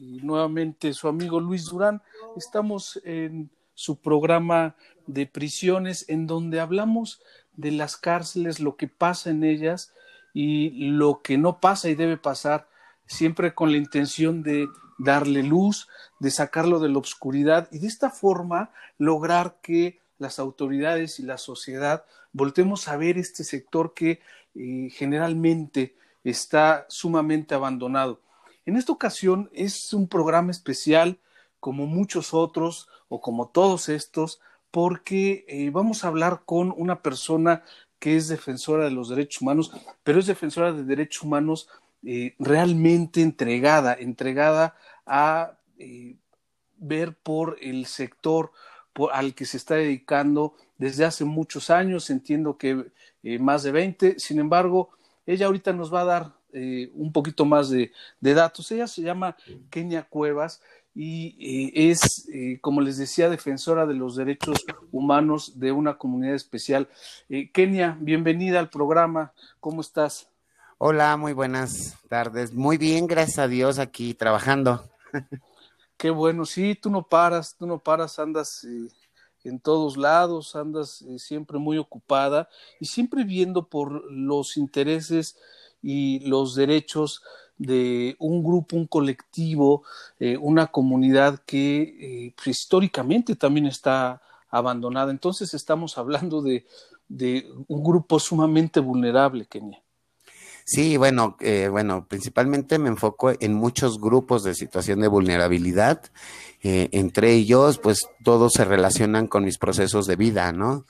nuevamente su amigo Luis Durán. Estamos en su programa de prisiones en donde hablamos de las cárceles, lo que pasa en ellas y lo que no pasa y debe pasar, siempre con la intención de darle luz, de sacarlo de la oscuridad y de esta forma lograr que las autoridades y la sociedad voltemos a ver este sector que eh, generalmente está sumamente abandonado. En esta ocasión es un programa especial como muchos otros o como todos estos porque eh, vamos a hablar con una persona que es defensora de los derechos humanos, pero es defensora de derechos humanos eh, realmente entregada, entregada a eh, ver por el sector al que se está dedicando desde hace muchos años, entiendo que más de 20, sin embargo, ella ahorita nos va a dar un poquito más de, datos. Ella se llama Kenia Cuevas y es, como les decía, defensora de los derechos humanos de una comunidad especial. Kenia, bienvenida al programa. ¿Cómo estás? Hola, muy buenas tardes. Muy bien, gracias a Dios, aquí trabajando. Qué bueno, sí, tú no paras, tú no paras, andas eh, en todos lados, andas eh, siempre muy ocupada y siempre viendo por los intereses y los derechos de un grupo, un colectivo, eh, una comunidad que pues, históricamente también está abandonada. Entonces estamos hablando de, de un grupo sumamente vulnerable, Kenia. Sí, bueno, eh, bueno, principalmente me enfoco en muchos grupos de situación de vulnerabilidad. Eh, entre ellos, pues todos se relacionan con mis procesos de vida, ¿no?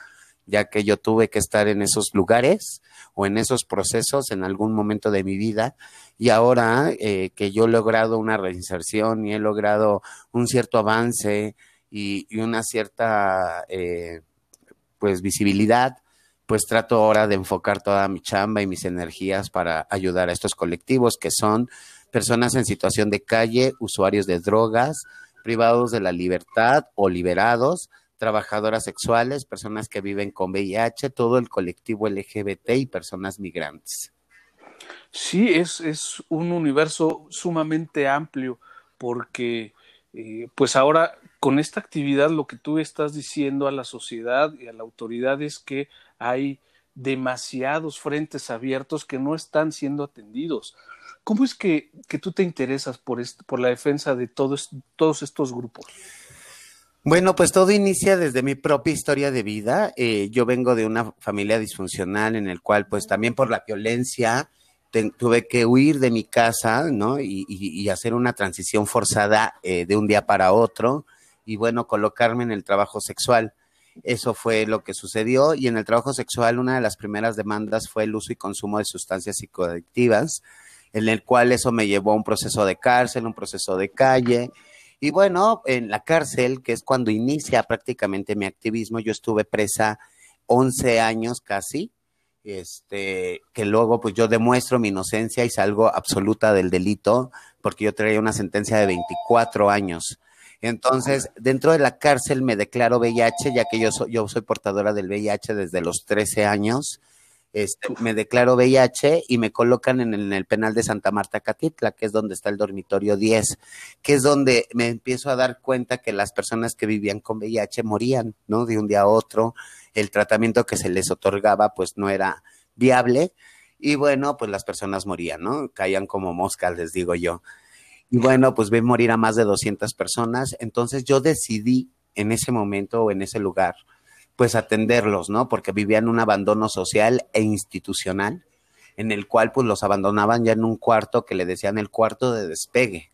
Ya que yo tuve que estar en esos lugares o en esos procesos en algún momento de mi vida. Y ahora eh, que yo he logrado una reinserción y he logrado un cierto avance y, una cierta, pues, visibilidad, pues trato ahora de enfocar toda mi chamba y mis energías para ayudar a estos colectivos que son personas en situación de calle, usuarios de drogas, privados de la libertad o liberados, trabajadoras sexuales, personas que viven con VIH, todo el colectivo LGBT y personas migrantes. Sí, es, es un universo sumamente amplio porque eh, pues ahora con esta actividad lo que tú estás diciendo a la sociedad y a la autoridad es que hay demasiados frentes abiertos que no están siendo atendidos. ¿Cómo es que, que tú te interesas por, por la defensa de todos, todos estos grupos? Bueno, pues todo inicia desde mi propia historia de vida. Eh, yo vengo de una familia disfuncional en el cual, pues también por la violencia, tuve que huir de mi casa, ¿no? Y, y, hacer una transición forzada eh, de un día para otro y, bueno, colocarme en el trabajo sexual. Eso fue lo que sucedió y en el trabajo sexual una de las primeras demandas fue el uso y consumo de sustancias psicoactivas, en el cual eso me llevó a un proceso de cárcel, un proceso de calle. Y bueno, en la cárcel, que es cuando inicia prácticamente mi activismo, yo estuve presa 11 años casi, este, que luego pues yo demuestro mi inocencia y salgo absoluta del delito, porque yo traía una sentencia de 24 años. Entonces, dentro de la cárcel me declaro VIH, ya que yo soy, yo soy portadora del VIH desde los 13 años. Este, me declaro VIH y me colocan en el, en el, penal de Santa Marta Catitla, que es donde está el dormitorio 10, que es donde me empiezo a dar cuenta que las personas que vivían con VIH morían, ¿no? De un día a otro, el tratamiento que se les otorgaba pues no era viable y bueno, pues las personas morían, ¿no? Caían como moscas, les digo yo. Y bueno, pues ve morir a más de 200 personas. Entonces yo decidí en ese momento o en ese lugar, pues atenderlos, ¿no? Porque vivían un abandono social e institucional, en el cual pues los abandonaban ya en un cuarto que le decían el cuarto de despegue,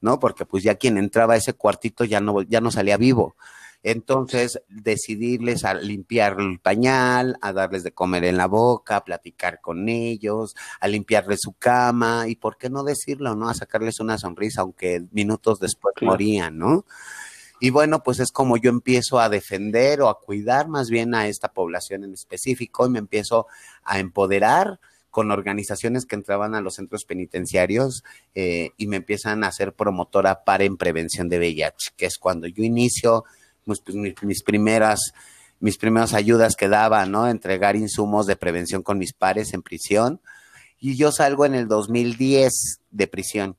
¿no? Porque pues ya quien entraba a ese cuartito ya no, ya no salía vivo. Entonces, decidirles a limpiar el pañal, a darles de comer en la boca, a platicar con ellos, a limpiarles su cama y, ¿por qué no decirlo, no? A sacarles una sonrisa, aunque minutos después claro. morían, ¿no? Y bueno, pues es como yo empiezo a defender o a cuidar más bien a esta población en específico y me empiezo a empoderar con organizaciones que entraban a los centros penitenciarios eh, y me empiezan a ser promotora para en prevención de VIH, que es cuando yo inicio pues, pues, mis, mis primeras mis primeras ayudas que daba, ¿no? Entregar insumos de prevención con mis pares en prisión. Y yo salgo en el 2010 de prisión.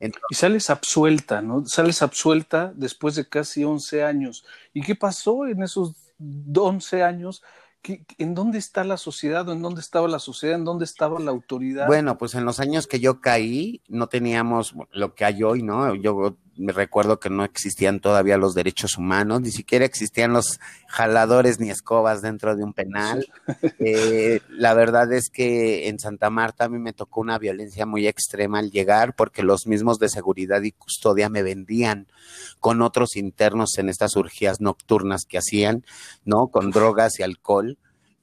Entonces, y sales absuelta, ¿no? Sales absuelta después de casi 11 años. ¿Y qué pasó en esos 11 años? ¿En dónde está la sociedad o en dónde estaba la sociedad? ¿En dónde estaba la autoridad? Bueno, pues en los años que yo caí no teníamos lo que hay hoy, ¿no? Yo me recuerdo que no existían todavía los derechos humanos, ni siquiera existían los jaladores ni escobas dentro de un penal. Eh, la verdad es que en Santa Marta a mí me tocó una violencia muy extrema al llegar porque los mismos de seguridad y custodia me vendían con otros internos en estas urgías nocturnas que hacían, ¿no? Con drogas y alcohol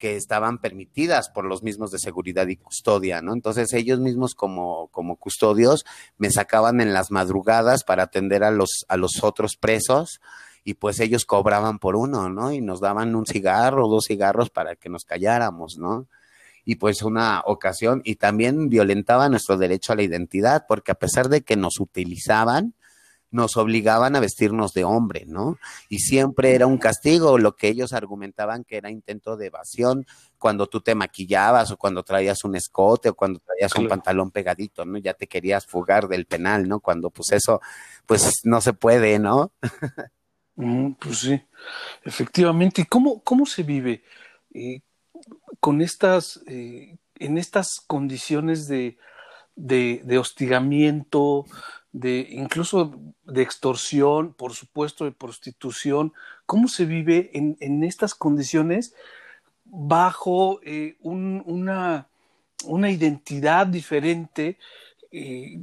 que estaban permitidas por los mismos de seguridad y custodia, ¿no? Entonces ellos mismos como, como custodios me sacaban en las madrugadas para atender a los, a los otros presos y pues ellos cobraban por uno, ¿no? Y nos daban un cigarro dos cigarros para que nos calláramos, ¿no? Y pues una ocasión, y también violentaba nuestro derecho a la identidad, porque a pesar de que nos utilizaban, nos obligaban a vestirnos de hombre, ¿no? Y siempre era un castigo, lo que ellos argumentaban que era intento de evasión cuando tú te maquillabas o cuando traías un escote o cuando traías un pantalón pegadito, ¿no? Ya te querías fugar del penal, ¿no? Cuando pues eso, pues no se puede, ¿no? Mm, pues sí, efectivamente. ¿Y cómo, cómo se vive eh, con estas, eh, en estas condiciones de, de, de hostigamiento, de incluso de extorsión, por supuesto de prostitución, cómo se vive en, en estas condiciones bajo eh, un, una, una, identidad diferente eh,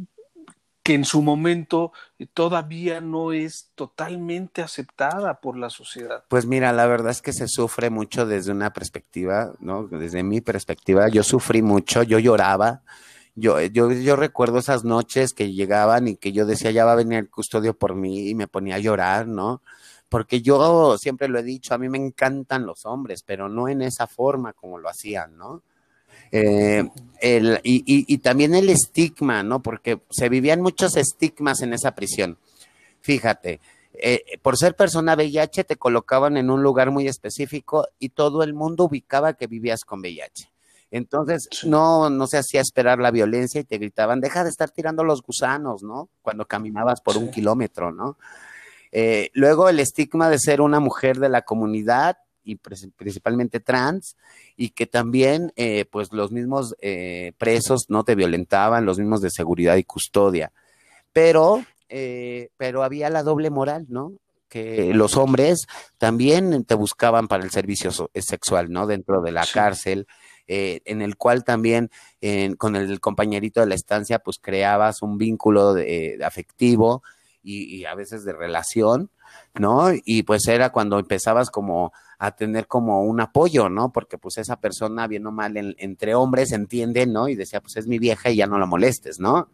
que en su momento todavía no es totalmente aceptada por la sociedad. Pues mira, la verdad es que se sufre mucho desde una perspectiva, ¿no? Desde mi perspectiva, yo sufrí mucho, yo lloraba, yo, yo, yo recuerdo esas noches que llegaban y que yo decía, ya va a venir el custodio por mí y me ponía a llorar, ¿no? Porque yo siempre lo he dicho, a mí me encantan los hombres, pero no en esa forma como lo hacían, ¿no? Eh, y, también el estigma, ¿no? Porque se vivían muchos estigmas en esa prisión. Fíjate, eh, por ser persona VIH te colocaban en un lugar muy específico y todo el mundo ubicaba que vivías con VIH. Entonces, no, no se hacía esperar la violencia y te gritaban, deja de estar tirando los gusanos, ¿no? Cuando caminabas por un kilómetro, ¿no? Eh, luego el estigma de ser una mujer de la comunidad y principalmente trans y que también eh, pues los mismos eh, presos no te violentaban, los mismos de seguridad y custodia. Pero, eh, pero había la doble moral, ¿no? que los hombres también te buscaban para el servicio sexual, ¿no? Dentro de la sí. cárcel, eh, en el cual también eh, con el compañerito de la estancia, pues creabas un vínculo de, de afectivo y, y, a veces de relación, ¿no? Y pues era cuando empezabas como a tener como un apoyo, ¿no? Porque pues esa persona, bien o mal, en, entre hombres entiende, ¿no? Y decía, pues es mi vieja y ya no la molestes, ¿no?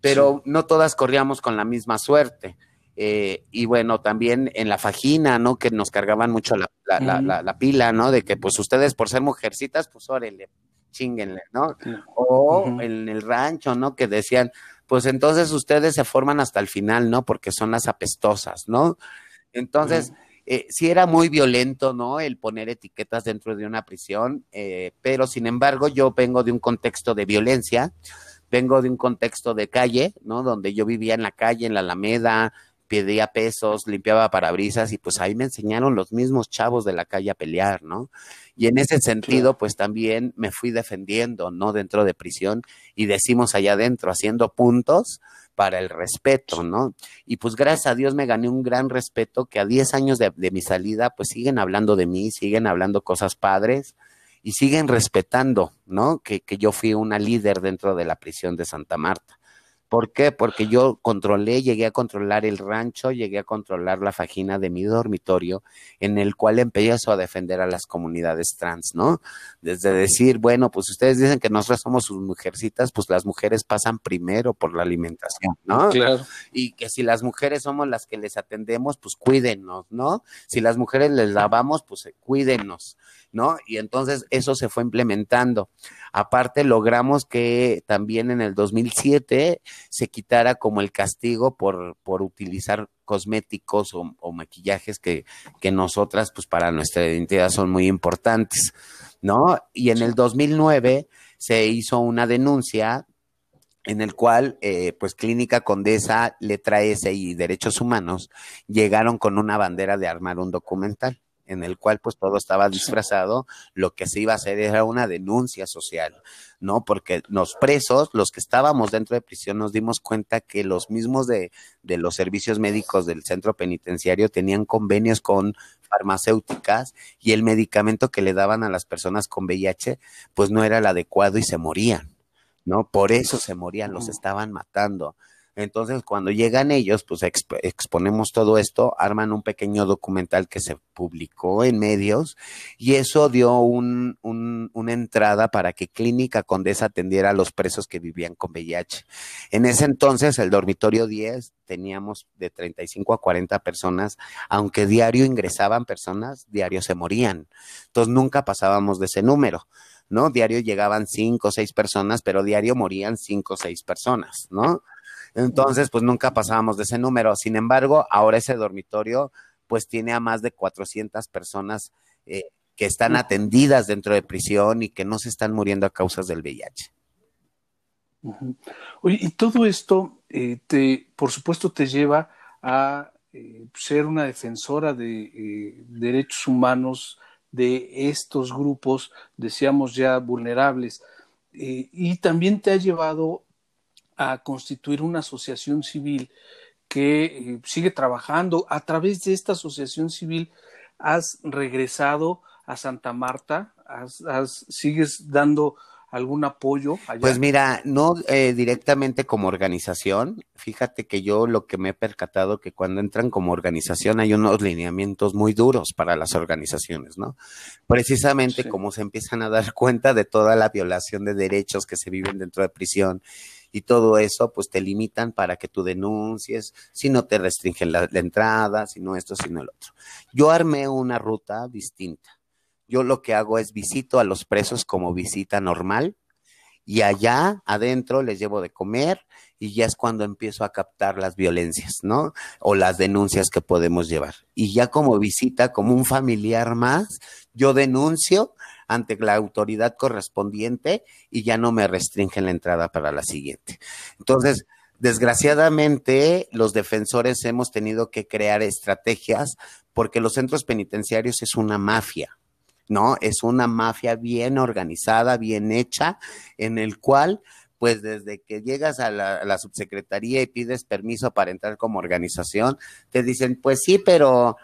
Pero sí. no todas corríamos con la misma suerte. Eh, y bueno, también en la fajina, ¿no? Que nos cargaban mucho la, la, la, la, la pila, ¿no? De que pues ustedes por ser mujercitas, pues órale, chinguenle, ¿no? O uh -huh. en el rancho, ¿no? Que decían, pues entonces ustedes se forman hasta el final, ¿no? Porque son las apestosas, ¿no? Entonces, uh -huh. eh, sí era muy violento, ¿no? El poner etiquetas dentro de una prisión, eh, pero sin embargo yo vengo de un contexto de violencia, vengo de un contexto de calle, ¿no? Donde yo vivía en la calle, en la Alameda, pedía pesos, limpiaba parabrisas y pues ahí me enseñaron los mismos chavos de la calle a pelear, ¿no? Y en ese sentido, pues también me fui defendiendo, ¿no? Dentro de prisión y decimos allá adentro, haciendo puntos para el respeto, ¿no? Y pues gracias a Dios me gané un gran respeto que a 10 años de, de mi salida, pues siguen hablando de mí, siguen hablando cosas padres y siguen respetando, ¿no? Que, que yo fui una líder dentro de la prisión de Santa Marta ¿Por qué? Porque yo controlé, llegué a controlar el rancho, llegué a controlar la fajina de mi dormitorio, en el cual empiezo a defender a las comunidades trans, ¿no? Desde decir, bueno, pues ustedes dicen que nosotros somos sus mujercitas, pues las mujeres pasan primero por la alimentación, ¿no? Claro. Y que si las mujeres somos las que les atendemos, pues cuídenos, ¿no? Si las mujeres les lavamos, pues cuídenos, ¿no? Y entonces eso se fue implementando. Aparte, logramos que también en el 2007 se quitara como el castigo por, por utilizar cosméticos o, maquillajes que, que, nosotras, pues para nuestra identidad son muy importantes, ¿no? Y en el 2009 se hizo una denuncia en el cual, eh, pues, Clínica Condesa, Letra S y Derechos Humanos llegaron con una bandera de armar un documental en el cual pues todo estaba disfrazado, lo que se iba a hacer era una denuncia social, ¿no? Porque los presos, los que estábamos dentro de prisión, nos dimos cuenta que los mismos de, de los servicios médicos del centro penitenciario tenían convenios con farmacéuticas y el medicamento que le daban a las personas con VIH pues no era el adecuado y se morían, ¿no? Por eso se morían, los estaban matando. Entonces, cuando llegan ellos, pues exp exponemos todo esto, arman un pequeño documental que se publicó en medios y eso dio un, un, una entrada para que Clínica Condesa atendiera a los presos que vivían con VIH. En ese entonces, el dormitorio 10 teníamos de 35 a 40 personas, aunque diario ingresaban personas, diario se morían. Entonces, nunca pasábamos de ese número. ¿no? Diario llegaban cinco o seis personas, pero diario morían cinco o seis personas, ¿no? Entonces, pues nunca pasábamos de ese número. Sin embargo, ahora ese dormitorio, pues tiene a más de 400 personas eh, que están atendidas dentro de prisión y que no se están muriendo a causas del VIH. Uh -huh. Oye, y todo esto, eh, te, por supuesto, te lleva a eh, ser una defensora de derechos humanos de estos grupos, decíamos ya, vulnerables. Y también te ha llevado a constituir una asociación civil que eh, sigue trabajando. A través de esta asociación civil has regresado a Santa Marta, has, has, sigues dando algún apoyo allá? Pues mira, no eh, directamente como organización. Fíjate que yo lo que me he percatado que cuando entran como organización hay unos lineamientos muy duros para las organizaciones, ¿no? Precisamente sí. como se empiezan a dar cuenta de toda la violación de derechos que se viven dentro de prisión y todo eso, pues te limitan para que tú denuncies, si no te restringen la, la entrada, si no esto, si no el otro. Yo armé una ruta distinta yo lo que hago es visito a los presos como visita normal y allá adentro les llevo de comer y ya es cuando empiezo a captar las violencias, ¿no? O las denuncias que podemos llevar. Y ya como visita, como un familiar más, yo denuncio ante la autoridad correspondiente y ya no me restringen la entrada para la siguiente. Entonces, desgraciadamente, los defensores hemos tenido que crear estrategias porque los centros penitenciarios es una mafia. ¿no? Es una mafia bien organizada, bien hecha, en el cual, pues desde que llegas a la, a la, subsecretaría y pides permiso para entrar como organización, te dicen, pues sí, pero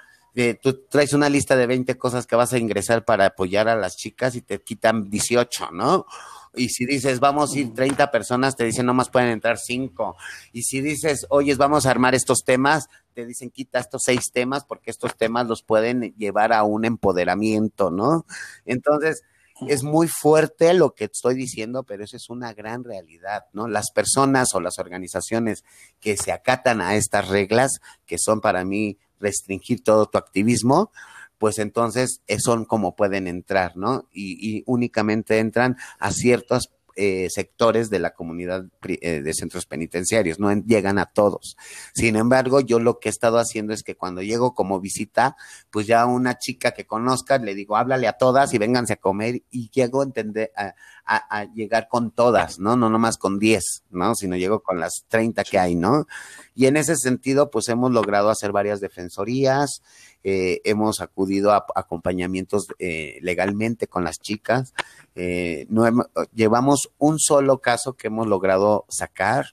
tú traes una lista de 20 cosas que vas a ingresar para apoyar a las chicas y te quitan 18, ¿no? Y si dices, vamos a ir 30 personas, te dicen, nomás pueden entrar 5. Y si dices, oyes, vamos a armar estos temas, te dicen, quita estos seis temas porque estos temas los pueden llevar a un empoderamiento, ¿no? Entonces, es muy fuerte lo que estoy diciendo, pero eso es una gran realidad, ¿no? Las personas o las organizaciones que se acatan a estas reglas, que son para mí restringir todo tu activismo, pues entonces son como pueden entrar, ¿no? Y, y únicamente entran a ciertos eh, sectores de la comunidad eh, de centros penitenciarios, no llegan a todos. Sin embargo, yo lo que he estado haciendo es que cuando llego como visita, pues ya una chica que conozca, le digo, háblale a todas y vénganse a comer y llego a entender, a, a, a llegar con todas, ¿no? No nomás con 10, ¿no? Sino llego con las 30 que hay, ¿no? Y en ese sentido, pues hemos logrado hacer varias defensorías, eh, hemos acudido a acompañamientos eh, legalmente con las chicas. Eh, no hemos, llevamos un solo caso que hemos logrado sacar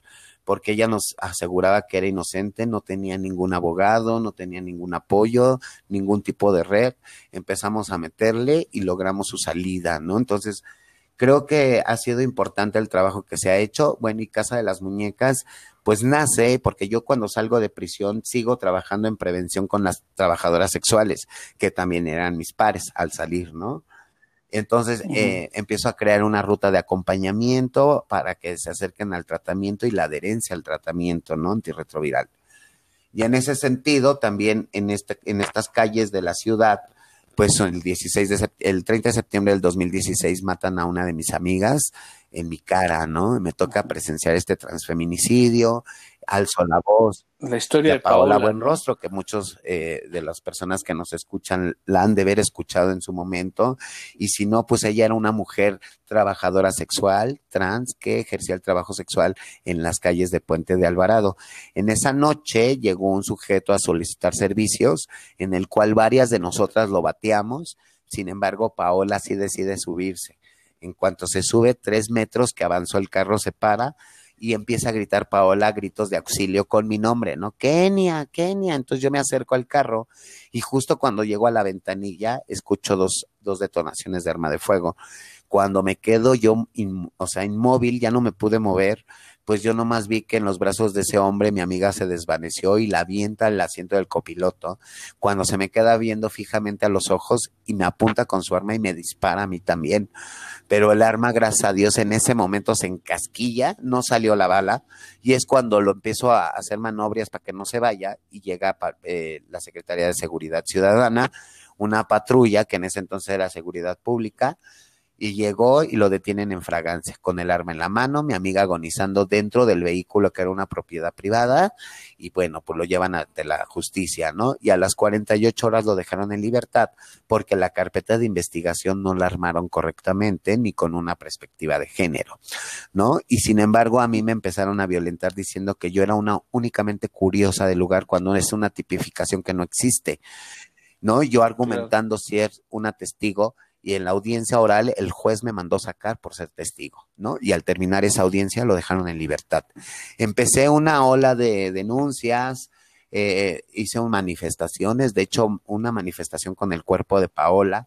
porque ella nos aseguraba que era inocente, no tenía ningún abogado, no tenía ningún apoyo, ningún tipo de red. Empezamos a meterle y logramos su salida, ¿no? Entonces, Creo que ha sido importante el trabajo que se ha hecho. Bueno, y Casa de las Muñecas, pues nace porque yo cuando salgo de prisión sigo trabajando en prevención con las trabajadoras sexuales, que también eran mis pares al salir, ¿no? Entonces eh, empiezo a crear una ruta de acompañamiento para que se acerquen al tratamiento y la adherencia al tratamiento, ¿no? Antirretroviral. Y en ese sentido, también en, este, en estas calles de la ciudad, pues el 16 de el 30 de septiembre del 2016 matan a una de mis amigas en mi cara, ¿no? Me toca presenciar este transfeminicidio, alzo la voz. La historia de, Paola, Paola Buenrostro, que muchos eh, de las personas que nos escuchan la han de haber escuchado en su momento, y si no, pues ella era una mujer trabajadora sexual, trans, que ejercía el trabajo sexual en las calles de Puente de Alvarado. En esa noche llegó un sujeto a solicitar servicios, en el cual varias de nosotras lo bateamos, sin embargo, Paola sí decide subirse. En cuanto se sube tres metros que avanzó el carro, se para, y empieza a gritar Paola gritos de auxilio con mi nombre, ¿no? Kenia, Kenia. Entonces yo me acerco al carro y justo cuando llego a la ventanilla escucho dos, dos detonaciones de arma de fuego. Cuando me quedo yo, o sea, inmóvil, ya no me pude mover, pues yo nomás vi que en los brazos de ese hombre mi amiga se desvaneció y la avienta al asiento del copiloto, cuando se me queda viendo fijamente a los ojos y me apunta con su arma y me dispara a mí también. Pero el arma, gracias a Dios, en ese momento se encasquilla, no salió la bala, y es cuando lo empiezo a hacer manobrias para que no se vaya y llega eh, la Secretaría de Seguridad Ciudadana, una patrulla que en ese entonces era Seguridad Pública, y llegó y lo detienen en fragancia, con el arma en la mano, mi amiga agonizando dentro del vehículo que era una propiedad privada, y bueno, pues lo llevan ante la justicia, ¿no? Y a las 48 horas lo dejaron en libertad, porque la carpeta de investigación no la armaron correctamente ni con una perspectiva de género, ¿no? Y sin embargo, a mí me empezaron a violentar diciendo que yo era una únicamente curiosa del lugar cuando es una tipificación que no existe. ¿no? Yo argumentando si es una testigo y en la audiencia oral el juez me mandó sacar por ser testigo, ¿no? Y al terminar esa audiencia lo dejaron en libertad. Empecé una ola de denuncias, eh, hice manifestaciones, de hecho una manifestación con el cuerpo de Paola,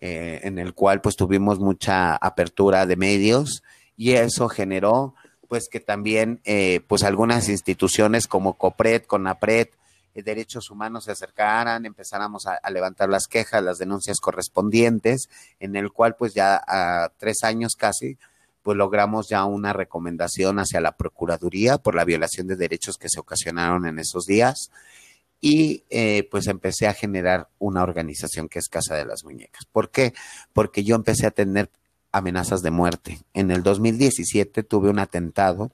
eh, en el cual pues tuvimos mucha apertura de medios y eso generó pues que también eh, pues algunas instituciones como COPRED, CONAPRED, derechos humanos se acercaran, empezáramos a, levantar las quejas, las denuncias correspondientes, en el cual pues ya a tres años casi, pues logramos ya una recomendación hacia la Procuraduría por la violación de derechos que se ocasionaron en esos días y eh, pues empecé a generar una organización que es Casa de las Muñecas. ¿Por qué? Porque yo empecé a tener amenazas de muerte. En el 2017 tuve un atentado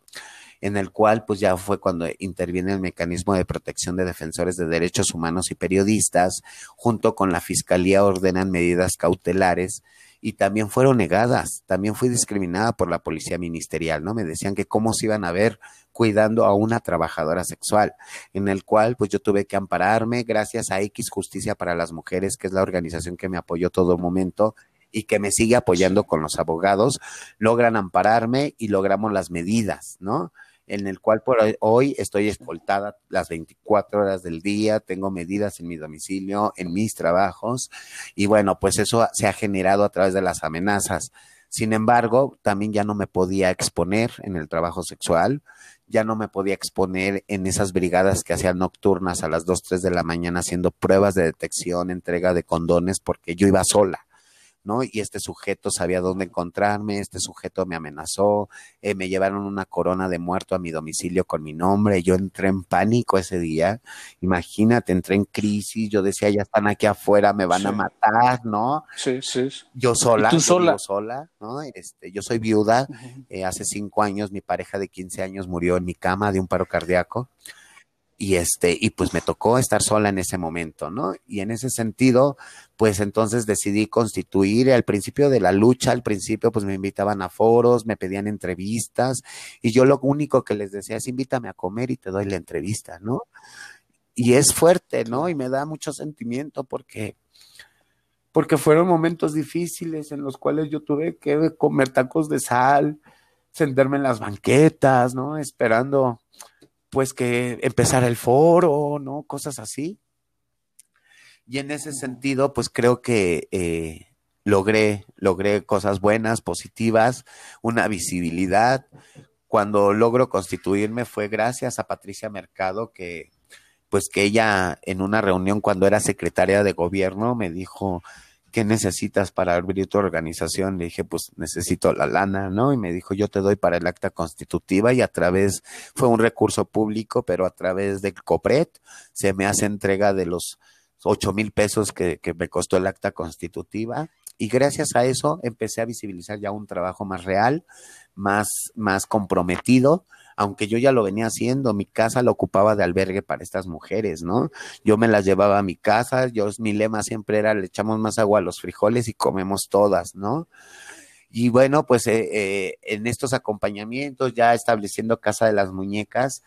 en el cual pues ya fue cuando interviene el mecanismo de protección de defensores de derechos humanos y periodistas, junto con la Fiscalía ordenan medidas cautelares y también fueron negadas, también fui discriminada por la policía ministerial, ¿no? Me decían que cómo se iban a ver cuidando a una trabajadora sexual, en el cual pues yo tuve que ampararme gracias a X Justicia para las Mujeres, que es la organización que me apoyó todo momento y que me sigue apoyando con los abogados, logran ampararme y logramos las medidas, ¿no? En el cual por hoy estoy escoltada las 24 horas del día, tengo medidas en mi domicilio, en mis trabajos, y bueno, pues eso se ha generado a través de las amenazas. Sin embargo, también ya no me podía exponer en el trabajo sexual, ya no me podía exponer en esas brigadas que hacían nocturnas a las 2, 3 de la mañana haciendo pruebas de detección, entrega de condones, porque yo iba sola. ¿No? Y este sujeto sabía dónde encontrarme, este sujeto me amenazó, eh, me llevaron una corona de muerto a mi domicilio con mi nombre, yo entré en pánico ese día, imagínate, entré en crisis, yo decía, ya están aquí afuera, me van a matar, ¿no? Sí, sí. Yo sola, tú sola? sola, ¿no? Este, yo soy viuda, eh, hace cinco años mi pareja de 15 años murió en mi cama de un paro cardíaco y este, y pues me tocó estar sola en ese momento, ¿no? Y en ese sentido, pues entonces decidí constituir al principio de la lucha, al principio pues me invitaban a foros, me pedían entrevistas, y yo lo único que les decía es invítame a comer y te doy la entrevista, ¿no? Y es fuerte, ¿no? Y me da mucho sentimiento porque porque fueron momentos difíciles en los cuales yo tuve que comer tacos de sal, sentarme en las banquetas, ¿no? Esperando pues que empezara el foro, ¿no? Cosas así. Y en ese sentido, pues creo que eh, logré, logré cosas buenas, positivas, una visibilidad. Cuando logro constituirme fue gracias a Patricia Mercado que pues que ella en una reunión cuando era secretaria de gobierno me dijo, ¿qué necesitas para abrir tu organización? Le dije, pues necesito la lana, ¿no? Y me dijo, yo te doy para el acta constitutiva y a través, fue un recurso público, pero a través del COPRET se me hace entrega de los ocho mil pesos que, que me costó el acta constitutiva. Y gracias a eso empecé a visibilizar ya un trabajo más real, más, más comprometido, aunque yo ya lo venía haciendo, mi casa la ocupaba de albergue para estas mujeres, ¿no? Yo me las llevaba a mi casa, yo mi lema siempre era le echamos más agua a los frijoles y comemos todas, ¿no? Y bueno, pues eh, eh, en estos acompañamientos, ya estableciendo Casa de las Muñecas,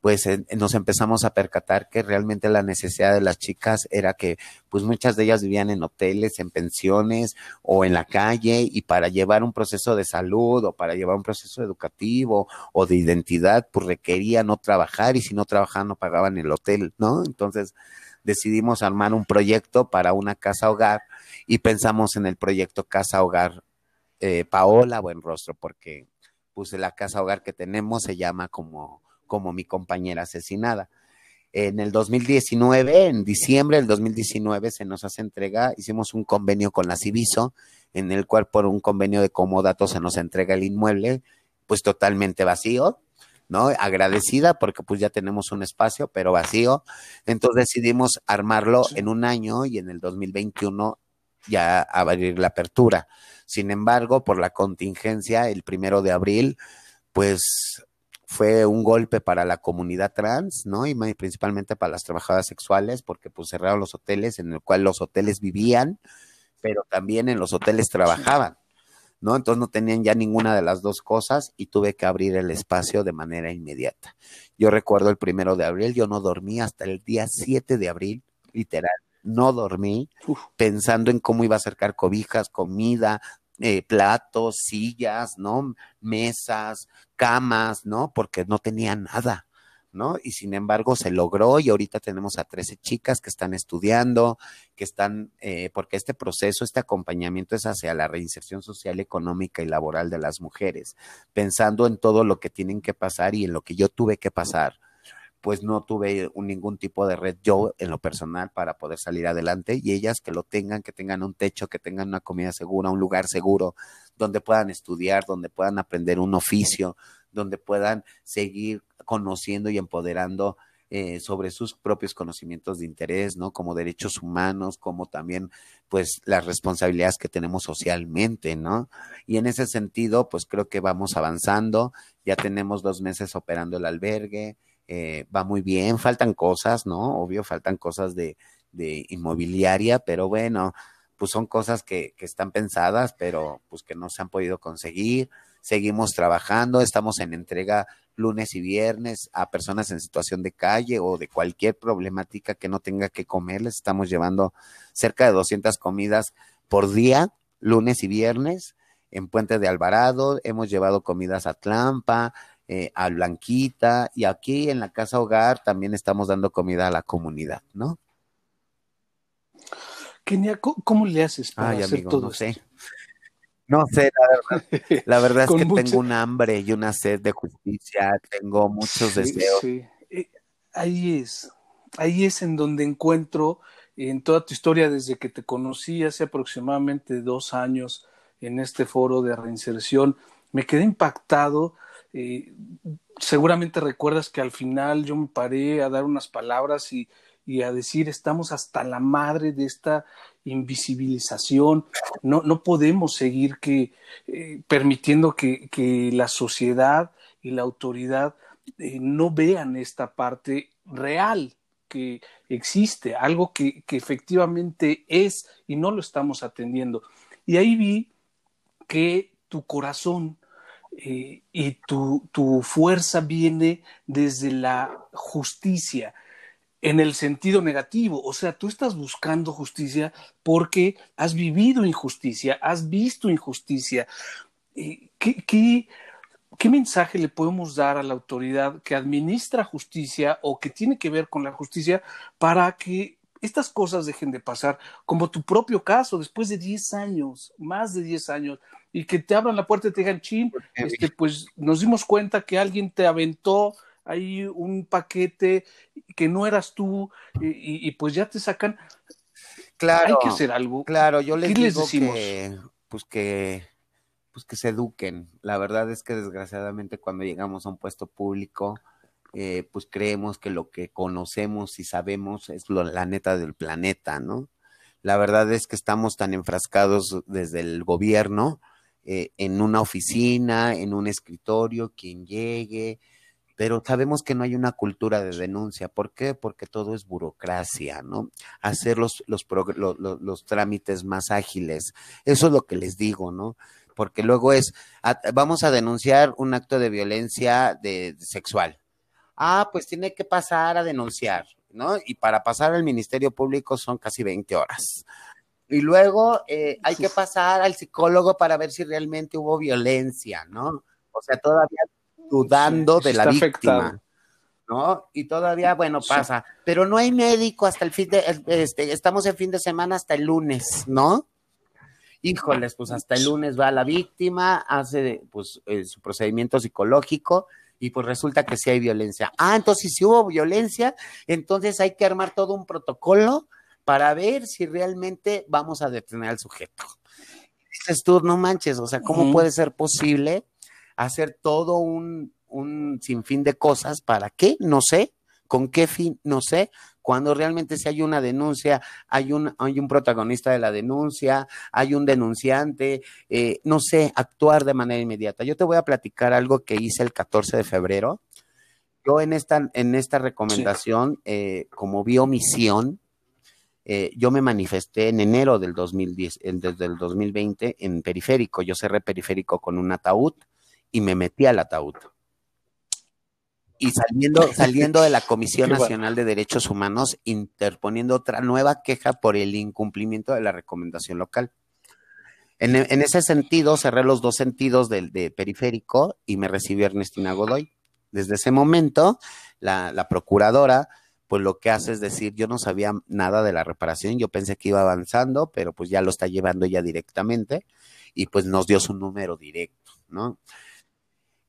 pues nos empezamos a percatar que realmente la necesidad de las chicas era que pues muchas de ellas vivían en hoteles, en pensiones o en la calle y para llevar un proceso de salud o para llevar un proceso educativo o de identidad pues requerían no trabajar y si no trabajaban no pagaban el hotel, ¿no? Entonces decidimos armar un proyecto para una casa hogar y pensamos en el proyecto Casa Hogar eh, Paola Buen Rostro porque pues la casa hogar que tenemos se llama como como mi compañera asesinada. En el 2019, en diciembre del 2019, se nos hace entrega, hicimos un convenio con la Civiso, en el cual por un convenio de comodato se nos entrega el inmueble, pues totalmente vacío, ¿no? Agradecida porque pues ya tenemos un espacio, pero vacío. Entonces decidimos armarlo en un año y en el 2021 ya abrir la apertura. Sin embargo, por la contingencia, el primero de abril, pues fue un golpe para la comunidad trans, ¿no? Y principalmente para las trabajadoras sexuales, porque pues cerraron los hoteles en el cual los hoteles vivían, pero también en los hoteles trabajaban, ¿no? Entonces no tenían ya ninguna de las dos cosas y tuve que abrir el espacio de manera inmediata. Yo recuerdo el primero de abril, yo no dormí hasta el día 7 de abril, literal, no dormí, pensando en cómo iba a acercar cobijas, comida, eh, platos, sillas, ¿no? Mesas, camas, ¿no? Porque no tenía nada. ¿no? Y sin embargo se logró y ahorita tenemos a 13 chicas que están estudiando, que están, eh, porque este proceso, este acompañamiento es hacia la reinserción social, económica y laboral de las mujeres, pensando en todo lo que tienen que pasar y en lo que yo tuve que pasar pues no tuve ningún tipo de red yo en lo personal para poder salir adelante y ellas que lo tengan, que tengan un techo, que tengan una comida segura, un lugar seguro donde puedan estudiar, donde puedan aprender un oficio, donde puedan seguir conociendo y empoderando eh, sobre sus propios conocimientos de interés, ¿no? Como derechos humanos, como también, pues, las responsabilidades que tenemos socialmente, ¿no? Y en ese sentido, pues creo que vamos avanzando, ya tenemos dos meses operando el albergue, eh, va muy bien, faltan cosas, ¿no? Obvio, faltan cosas de, de inmobiliaria, pero bueno, pues son cosas que, que, están pensadas, pero pues que no se han podido conseguir. Seguimos trabajando, estamos en entrega lunes y viernes a personas en situación de calle o de cualquier problemática que no tenga que comer. Les estamos llevando cerca de 200 comidas por día, lunes y viernes, en Puente de Alvarado. Hemos llevado comidas a Tlampa, eh, a Blanquita y aquí en la casa hogar también estamos dando comida a la comunidad, ¿no? Kenia, ¿cómo le haces para hacer todo no Sé. No sé, la verdad. La verdad es que tengo un hambre y una sed de justicia, tengo muchos deseos. Eh, ahí es, ahí es en donde encuentro en toda tu historia desde que te conocí hace aproximadamente dos años en este foro de reinserción, me quedé impactado eh, seguramente recuerdas que al final yo me paré a dar unas palabras y, a decir estamos hasta la madre de esta invisibilización, no, no podemos seguir que, eh, permitiendo que, que, la sociedad y la autoridad eh, no vean esta parte real que existe, algo que, que efectivamente es y no lo estamos atendiendo. Y ahí vi que tu corazón eh, y tu, tu fuerza viene desde la justicia en el sentido negativo. O sea, tú estás buscando justicia porque has vivido injusticia, has visto injusticia. Eh, ¿Qué, qué, qué mensaje le podemos dar a la autoridad que administra justicia o que tiene que ver con la justicia para que estas cosas dejen de pasar, como tu propio caso, después de 10 años, más de 10 años, y que te abran la puerta y te digan, chin, este, pues nos dimos cuenta que alguien te aventó ahí un paquete que no eras tú, y, pues ya te sacan. Claro. Hay que hacer algo. Claro, yo les digo que, pues que, pues que se eduquen. La verdad es que desgraciadamente cuando llegamos a un puesto público, eh, pues creemos que lo que conocemos y sabemos es la neta del planeta, ¿no? La verdad es que estamos tan enfrascados desde el gobierno eh, en una oficina, en un escritorio, quien llegue, pero sabemos que no hay una cultura de denuncia. ¿Por qué? Porque todo es burocracia, ¿no? Hacer los, los, los, trámites más ágiles. Eso es lo que les digo, ¿no? Porque luego es, vamos a denunciar un acto de violencia de sexual ah, pues tiene que pasar a denunciar, ¿no? Y para pasar al Ministerio Público son casi 20 horas. Y luego eh, hay que pasar al psicólogo para ver si realmente hubo violencia, ¿no? O sea, todavía dudando de la víctima. ¿no? Y todavía, bueno, pasa, pero no hay médico hasta el fin de, este, estamos en fin de semana hasta el lunes, ¿no? Híjoles, pues hasta el lunes va la víctima, hace pues eh, su procedimiento psicológico y pues resulta que sí hay violencia. Ah, entonces si hubo violencia, entonces hay que armar todo un protocolo para ver si realmente vamos a detener al sujeto. Dices tú, no manches, o sea, ¿cómo puede ser posible hacer todo un, un sinfín de cosas para qué? No sé, con qué fin, no sé, cuando realmente si hay una denuncia, hay un, hay un protagonista de la denuncia, hay un denunciante, eh, no sé, actuar de manera inmediata. Yo te voy a platicar algo que hice el 14 de febrero. Yo en esta, en esta recomendación, eh, como vi omisión, eh, yo me manifesté en enero del 2010, desde el 2020 en periférico. Yo cerré periférico con un ataúd y me metí al ataúd y saliendo, saliendo de la Comisión Nacional de Derechos Humanos, interponiendo otra nueva queja por el incumplimiento de la recomendación local. En, ese sentido, cerré los dos sentidos del de periférico y me recibió Ernestina Godoy. Desde ese momento, la, la procuradora, pues lo que hace es decir, yo no sabía nada de la reparación, yo pensé que iba avanzando, pero pues ya lo está llevando ella directamente y pues nos dio su número directo, ¿no?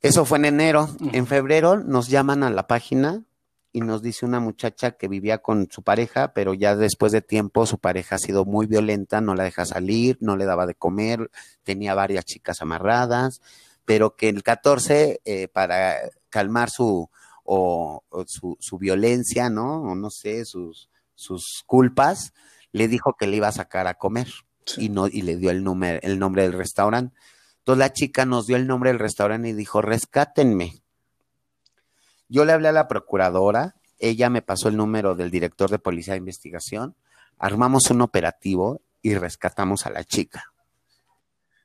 Eso fue en enero. En febrero nos llaman a la página y nos dice una muchacha que vivía con su pareja, pero ya después de tiempo su pareja ha sido muy violenta, no la deja salir, no le daba de comer, tenía varias chicas amarradas, pero que el 14, eh, para calmar su, o, su, su, violencia, ¿no? O no sé, sus, sus culpas, le dijo que le iba a sacar a comer y, no, y le dio el, número, el nombre del restaurante. Entonces la chica nos dio el nombre del restaurante y dijo, rescátenme. Yo le hablé a la procuradora, ella me pasó el número del director de policía de investigación, armamos un operativo y rescatamos a la chica.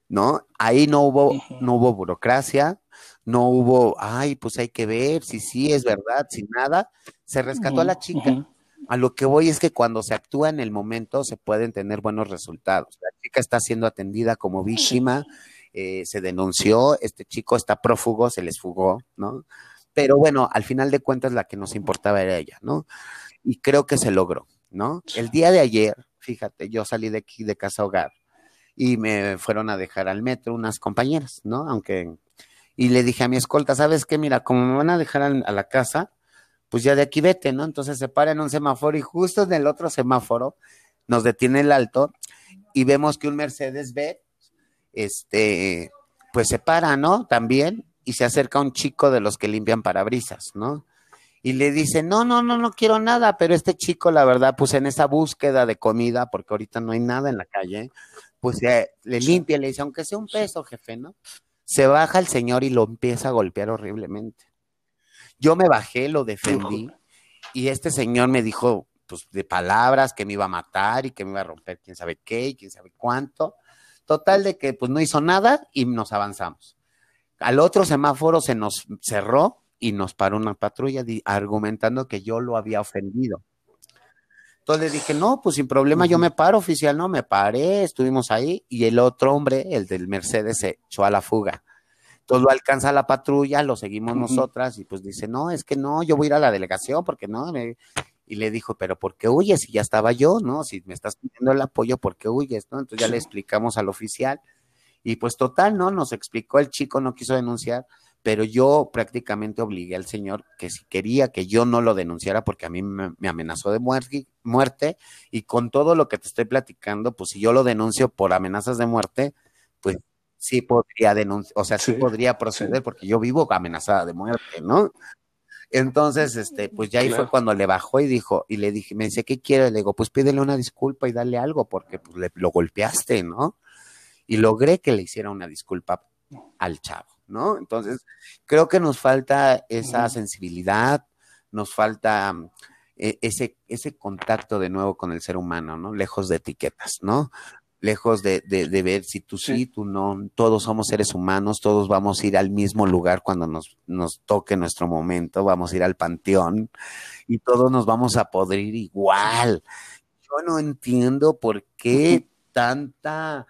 ¿No? Ahí no hubo, no hubo burocracia, no hubo, ay, pues hay que ver si sí es verdad, si nada. Se rescató a la chica. A lo que voy es que cuando se actúa en el momento se pueden tener buenos resultados. La chica está siendo atendida como víctima, eh, se denunció, este chico está prófugo, se les fugó, ¿no? Pero bueno, al final de cuentas la que nos importaba era ella, ¿no? Y creo que se logró, ¿no? El día de ayer, fíjate, yo salí de aquí de casa hogar y me fueron a dejar al metro unas compañeras, ¿no? Aunque, y le dije a mi escolta, ¿sabes qué? Mira, como me van a dejar a, la casa, pues ya de aquí vete, ¿no? Entonces se para en un semáforo y justo en el otro semáforo nos detiene el alto y vemos que un Mercedes B este, pues se para, ¿no? También, y se acerca un chico de los que limpian parabrisas, ¿no? Y le dice, no, no, no, no quiero nada, pero este chico, la verdad, pues en esa búsqueda de comida, porque ahorita no hay nada en la calle, pues le limpia, le dice, aunque sea un peso, jefe, ¿no? Se baja el señor y lo empieza a golpear horriblemente. Yo me bajé, lo defendí, y este señor me dijo, pues, de palabras que me iba a matar y que me iba a romper quién sabe qué y quién sabe cuánto. Total de que pues no hizo nada y nos avanzamos. Al otro semáforo se nos cerró y nos paró una patrulla argumentando que yo lo había ofendido. Entonces le dije, no, pues sin problema, yo me paro, oficial, no, me paré, estuvimos ahí, y el otro hombre, el del Mercedes, se echó a la fuga. Entonces lo alcanza la patrulla, lo seguimos nosotras, y pues dice, no, es que no, yo voy a ir a la delegación, porque no, Y le dijo, pero ¿por qué huyes? Si ya estaba yo, ¿no? Si me estás pidiendo el apoyo, ¿por qué huyes? ¿no? Entonces ya le explicamos al oficial. Y pues total, ¿no? Nos explicó el chico, no quiso denunciar, pero yo prácticamente obligué al señor que si quería que yo no lo denunciara porque a mí me, amenazó de muerte, muerte y con todo lo que te estoy platicando, pues si yo lo denuncio por amenazas de muerte, pues sí podría denunciar, o sea, sí, podría proceder porque yo vivo amenazada de muerte, ¿no? Entonces, este, pues ya ahí fue cuando le bajó y dijo, y le dije, me dice, ¿qué quiere? Le digo, pues pídele una disculpa y dale algo porque pues, le, lo golpeaste, ¿no? Y logré que le hiciera una disculpa al chavo. ¿No? Entonces, creo que nos falta esa sensibilidad, nos falta mm, e, ese, ese contacto de nuevo con el ser humano, ¿no? Lejos de etiquetas, ¿no? Lejos de, de, ver si tú sí. tú no, todos somos seres humanos, todos vamos a ir al mismo lugar cuando nos, nos toque nuestro momento, vamos a ir al panteón y todos nos vamos a podrir igual. Yo no entiendo por qué tanta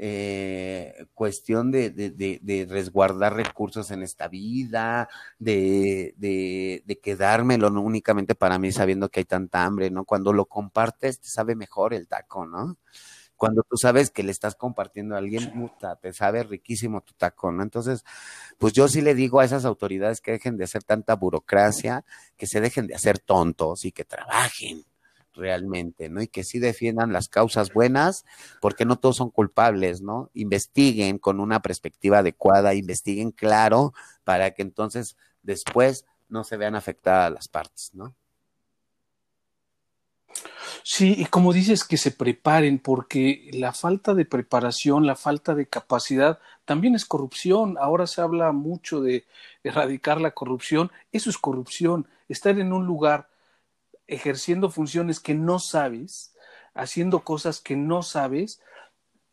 eh, cuestión de, resguardar recursos en esta vida, de, de, quedármelo únicamente para mí sabiendo que hay tanta hambre, ¿no? Cuando lo compartes te sabe mejor el taco, ¿no? Cuando tú sabes que le estás compartiendo a alguien, puta, te sabe riquísimo tu taco, ¿no? Entonces, pues yo sí le digo a esas autoridades que dejen de hacer tanta burocracia, que se dejen de hacer tontos y que trabajen, realmente, ¿no? Y que sí defiendan las causas buenas, porque no todos son culpables, ¿no? Investiguen con una perspectiva adecuada, investiguen claro, para que entonces después no se vean afectadas las partes, ¿no? Sí, y como dices, que se preparen, porque la falta de preparación, la falta de capacidad, también es corrupción. Ahora se habla mucho de erradicar la corrupción. Eso es corrupción. Estar en un lugar ejerciendo funciones que no sabes, haciendo cosas que no sabes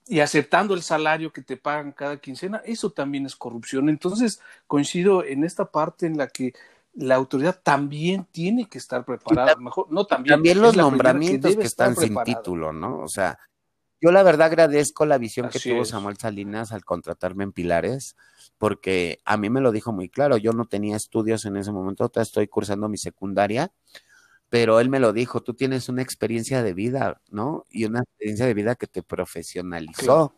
y aceptando el salario que te pagan cada quincena, eso también es corrupción. Entonces, coincido en esta parte en la que la autoridad también tiene que estar preparada, mejor, no también. También los nombramientos que, están sin título, ¿no? O sea, yo la verdad agradezco la visión que tuvo Samuel Salinas al contratarme en Pilares, porque a mí me lo dijo muy claro, yo no tenía estudios en ese momento, estoy cursando mi secundaria, pero él me lo dijo, tú tienes una experiencia de vida, ¿no? Y una experiencia de vida que te profesionalizó.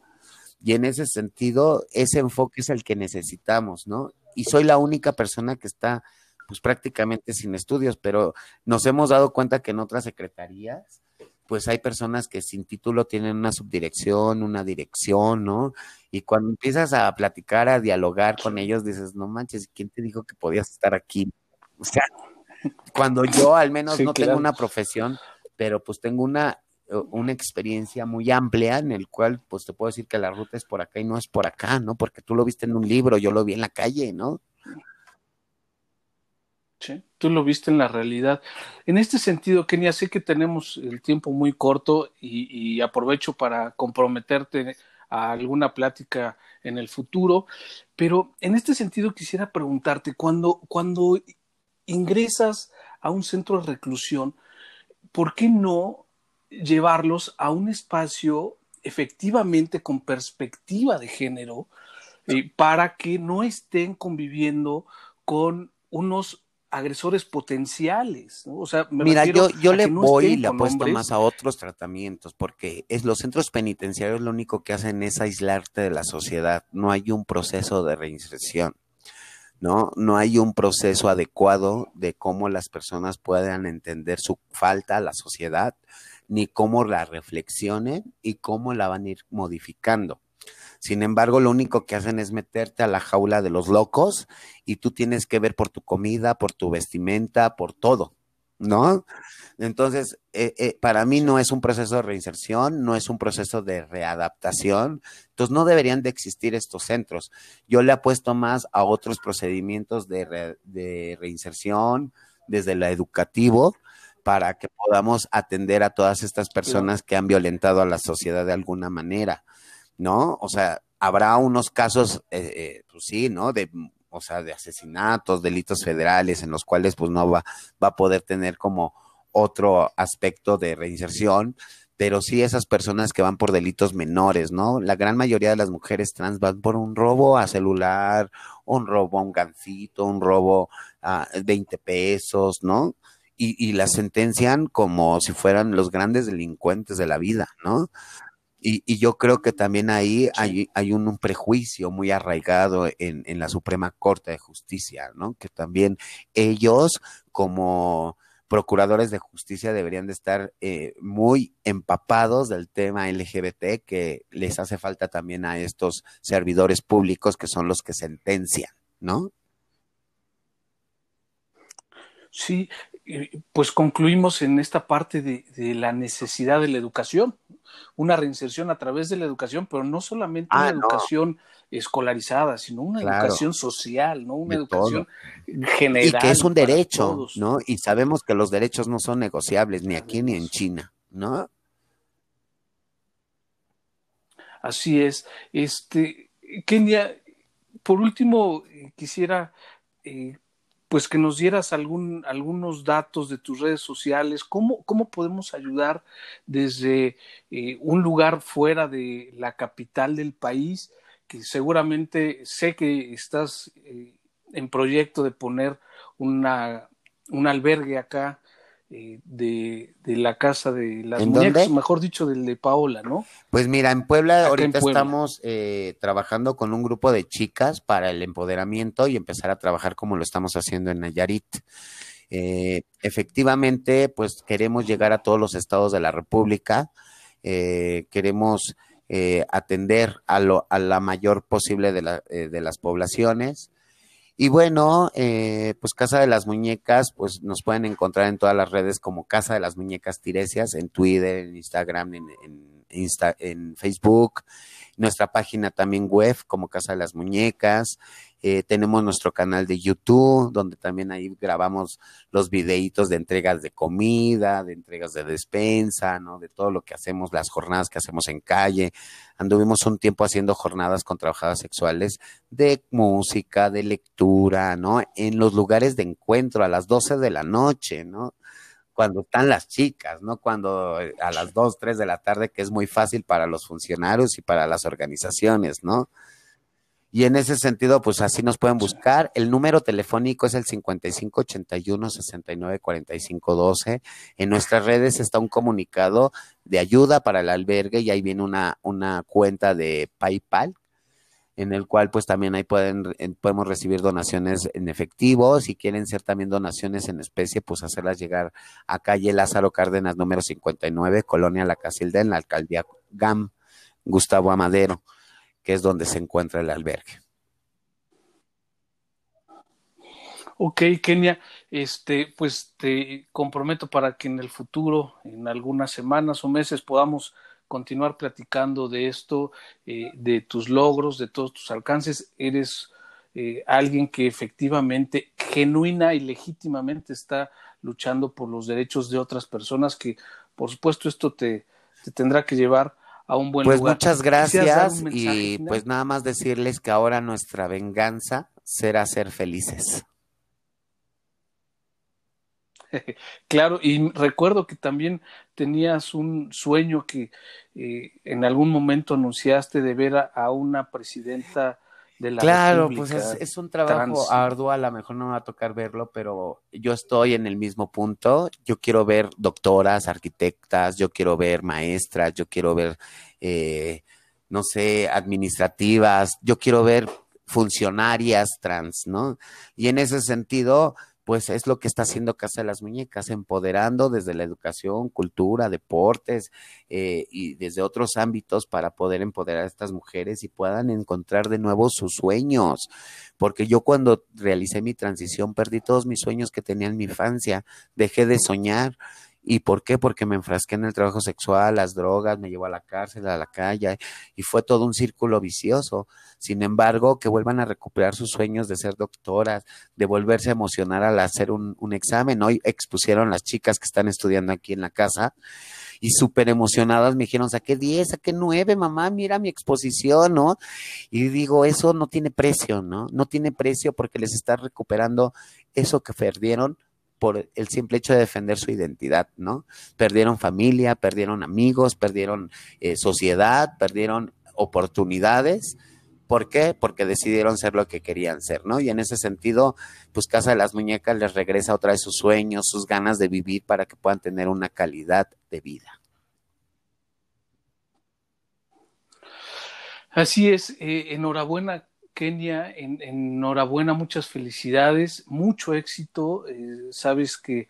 Y en ese sentido, ese enfoque es el que necesitamos, ¿no? Y soy la única persona que está, pues prácticamente sin estudios, pero nos hemos dado cuenta que en otras secretarías, pues hay personas que sin título tienen una subdirección, una dirección, ¿no? Y cuando empiezas a platicar, a dialogar con ellos, dices, no manches, ¿quién te dijo que podías estar aquí? O sea, cuando yo al menos no tengo una profesión, pero pues tengo una, una experiencia muy amplia en el cual pues te puedo decir que la ruta es por acá y no es por acá, ¿no? Porque tú lo viste en un libro, yo lo vi en la calle, ¿no? Sí, tú lo viste en la realidad. En este sentido, Kenia, sé que tenemos el tiempo muy corto y, y aprovecho para comprometerte a alguna plática en el futuro, pero en este sentido quisiera preguntarte, cuando, cuando ingresas a un centro de reclusión, ¿por qué no llevarlos a un espacio efectivamente con perspectiva de género eh, para que no estén conviviendo con unos agresores potenciales. O sea, Mira, yo, yo le voy y le apuesto más a otros tratamientos, porque es los centros penitenciarios lo único que hacen es aislarte de la sociedad. No hay un proceso de reinserción. ¿No? No hay un proceso adecuado de cómo las personas puedan entender su falta a la sociedad, ni cómo la reflexionen y cómo la van a ir modificando. Sin embargo, lo único que hacen es meterte a la jaula de los locos y tú tienes que ver por tu comida, por tu vestimenta, por todo, ¿no? Entonces, eh, eh, para mí no es un proceso de reinserción, no es un proceso de readaptación, entonces no deberían de existir estos centros. Yo le apuesto más a otros procedimientos de, de reinserción desde lo educativo para que podamos atender a todas estas personas que han violentado a la sociedad de alguna manera, ¿no? O sea, habrá unos casos, eh, pues sí, ¿no? De o sea, de asesinatos, delitos federales, en los cuales pues no va, va a poder tener como otro aspecto de reinserción, pero sí esas personas que van por delitos menores, ¿no? La gran mayoría de las mujeres trans van por un robo a celular, un robo a un gancito, un robo a 20 pesos, ¿no? y, las sentencian como si fueran los grandes delincuentes de la vida, ¿no? Y, yo creo que también ahí hay, hay un, prejuicio muy arraigado en, en, la Suprema Corte de Justicia, ¿no? Que también ellos como procuradores de justicia deberían de estar eh, muy empapados del tema LGBT que les hace falta también a estos servidores públicos que son los que sentencian, ¿no? Sí, pues concluimos en esta parte de, la necesidad de la educación, una reinserción a través de la educación, pero no solamente una ah, educación escolarizada, sino una educación social, ¿no? Una educación general. Y que es un derecho, ¿no? Y sabemos que los derechos no son negociables, ni aquí ni en China, ¿no? Así es. Este, Kenia, por último, eh, quisiera eh, pues que nos dieras algún, algunos datos de tus redes sociales, cómo, cómo podemos ayudar desde eh, un lugar fuera de la capital del país, que seguramente sé que estás eh, en proyecto de poner una, un albergue acá eh, de, la casa de las muñecas, mejor dicho, del de Paola, ¿no? Pues mira, en Puebla ahorita estamos eh, trabajando con un grupo de chicas para el empoderamiento y empezar a trabajar como lo estamos haciendo en Nayarit. Eh, efectivamente, pues queremos llegar a todos los estados de la República, queremos atender a, lo, a la mayor posible de, la, de las poblaciones. Y bueno, eh, pues Casa de las Muñecas, pues nos pueden encontrar en todas las redes como Casa de las Muñecas Tiresias, en Twitter, en Instagram, en, en, Insta, en Facebook, nuestra página también web como Casa de las Muñecas, eh, tenemos nuestro canal de YouTube, donde también ahí grabamos los videitos de entregas de comida, de entregas de despensa, ¿no? De todo lo que hacemos, las jornadas que hacemos en calle. Anduvimos un tiempo haciendo jornadas con trabajadoras sexuales de música, de lectura, ¿no? En los lugares de encuentro a las 12 de la noche, ¿no? Cuando están las chicas, ¿no? Cuando eh, a las 2, 3 de la tarde, que es muy fácil para los funcionarios y para las organizaciones, ¿no? Y en ese sentido, pues así nos pueden buscar. El número telefónico es el 5581-694512. En nuestras redes está un comunicado de ayuda para el albergue y ahí viene una, una cuenta de PayPal en el cual pues también ahí pueden, podemos recibir donaciones en efectivo, si quieren ser también donaciones en especie, pues hacerlas llegar a calle Lázaro Cárdenas número 59, Colonia La Casilda, en la alcaldía GAM, Gustavo Amadero que es donde se encuentra el albergue. Ok, Kenia, este, pues te comprometo para que en el futuro, en algunas semanas o meses, podamos continuar platicando de esto, eh, de tus logros, de todos tus alcances. Eres eh, alguien que efectivamente, genuina y legítimamente está luchando por los derechos de otras personas, que por supuesto esto te, te tendrá que llevar a un buen pues muchas gracias y pues nada más decirles que ahora nuestra venganza será ser felices. Claro, y recuerdo que también tenías un sueño que eh, en algún momento anunciaste de ver a una presidenta claro, pues es, un trabajo arduo, a lo mejor no me va a tocar verlo, pero yo estoy en el mismo punto. Yo quiero ver doctoras, arquitectas, yo quiero ver maestras, yo quiero ver, eh, no sé, administrativas, yo quiero ver funcionarias trans, ¿no? Y en ese sentido, pues es lo que está haciendo Casa de las Muñecas, empoderando desde la educación, cultura, deportes eh, y desde otros ámbitos para poder empoderar a estas mujeres y puedan encontrar de nuevo sus sueños. Porque yo cuando realicé mi transición perdí todos mis sueños que tenía en mi infancia, dejé de soñar. ¿Y por qué? Porque me enfrasqué en el trabajo sexual, las drogas, me llevó a la cárcel, a la calle, y fue todo un círculo vicioso. Sin embargo, que vuelvan a recuperar sus sueños de ser doctoras, de volverse a emocionar al hacer un, examen. Hoy expusieron las chicas que están estudiando aquí en la casa y súper emocionadas me dijeron, saqué 10, saqué 9, mamá, mira mi exposición, ¿no? Y digo, eso no tiene precio, ¿no? No tiene precio porque les está recuperando eso que perdieron por el simple hecho de defender su identidad, ¿no? Perdieron familia, perdieron amigos, perdieron eh, sociedad, perdieron oportunidades ¿Por qué? Porque decidieron ser lo que querían ser, ¿no? Y en ese sentido, pues Casa de las Muñecas les regresa otra vez sus sueños, sus ganas de vivir para que puedan tener una calidad de vida. Así es, eh, enhorabuena Kenia, en, enhorabuena, muchas felicidades, mucho éxito, eh, sabes que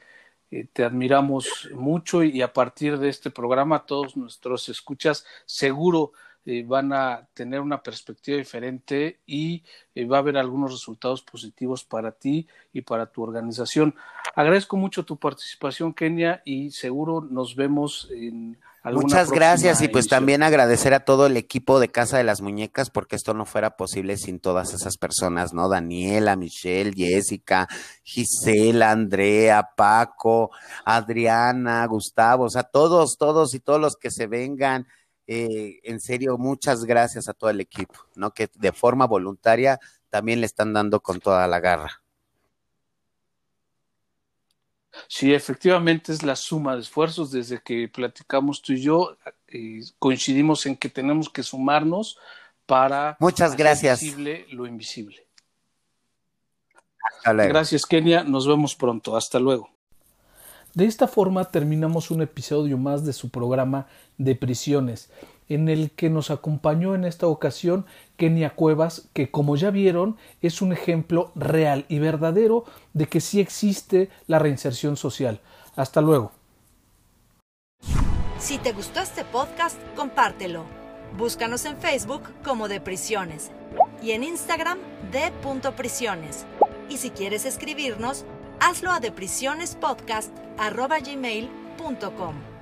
eh, te admiramos mucho y a partir de este programa todos nuestros escuchas seguro eh, van a tener una perspectiva diferente y eh, va a haber algunos resultados positivos para ti y para tu organización. Agradezco mucho tu participación, Kenia, y seguro nos vemos en Muchas gracias y pues también agradecer a todo el equipo de Casa de las Muñecas porque esto no fuera posible sin todas esas personas, ¿no? Daniela, Michelle, Jessica, Gisela, Andrea, Paco, Adriana, Gustavo, o sea, todos, todos y todos los que se vengan. Eh, en serio, muchas gracias a todo el equipo, ¿no? Que de forma voluntaria también le están dando con toda la garra. Sí, efectivamente es la suma de esfuerzos. Desde que platicamos tú y yo, eh, coincidimos en que tenemos que sumarnos para Muchas gracias. visible lo invisible. Gracias, Kenia. Nos vemos pronto. Hasta luego. De esta forma terminamos un episodio más de su programa de prisiones, en el que nos acompañó en esta ocasión Kenia Cuevas, que como ya vieron es un ejemplo real y verdadero de que sí existe la reinserción social. Hasta luego. Si te gustó este podcast, compártelo. Búscanos en Facebook como de prisiones y en Instagram de punto prisiones. Y si quieres escribirnos, hazlo a deprisionespodcast.gmail.com.